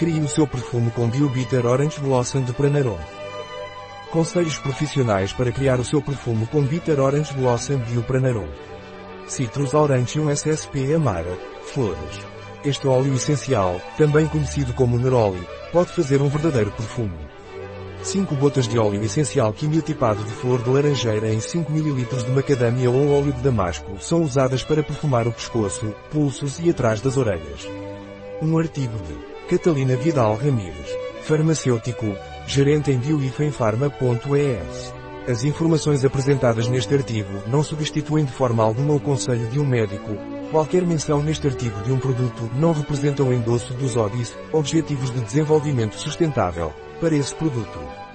Crie o seu perfume com Biobitter Orange Blossom de Pranarum. Conselhos profissionais para criar o seu perfume com Bitter Orange Blossom Bio Pranarum. Citrus Aurantium SSP Amara. Flores. Este óleo essencial, também conhecido como neroli, pode fazer um verdadeiro perfume. 5 gotas de óleo essencial quimiotipado de flor de laranjeira em 5 ml de macadâmia ou óleo de damasco são usadas para perfumar o pescoço, pulsos e atrás das orelhas. Um artigo de Catalina Vidal Ramírez, farmacêutico, gerente em bioifenfarma.es. As informações apresentadas neste artigo não substituem de forma alguma o conselho de um médico. Qualquer menção neste artigo de um produto não representa o endosso dos ODIs, Objetivos de Desenvolvimento Sustentável, para esse produto.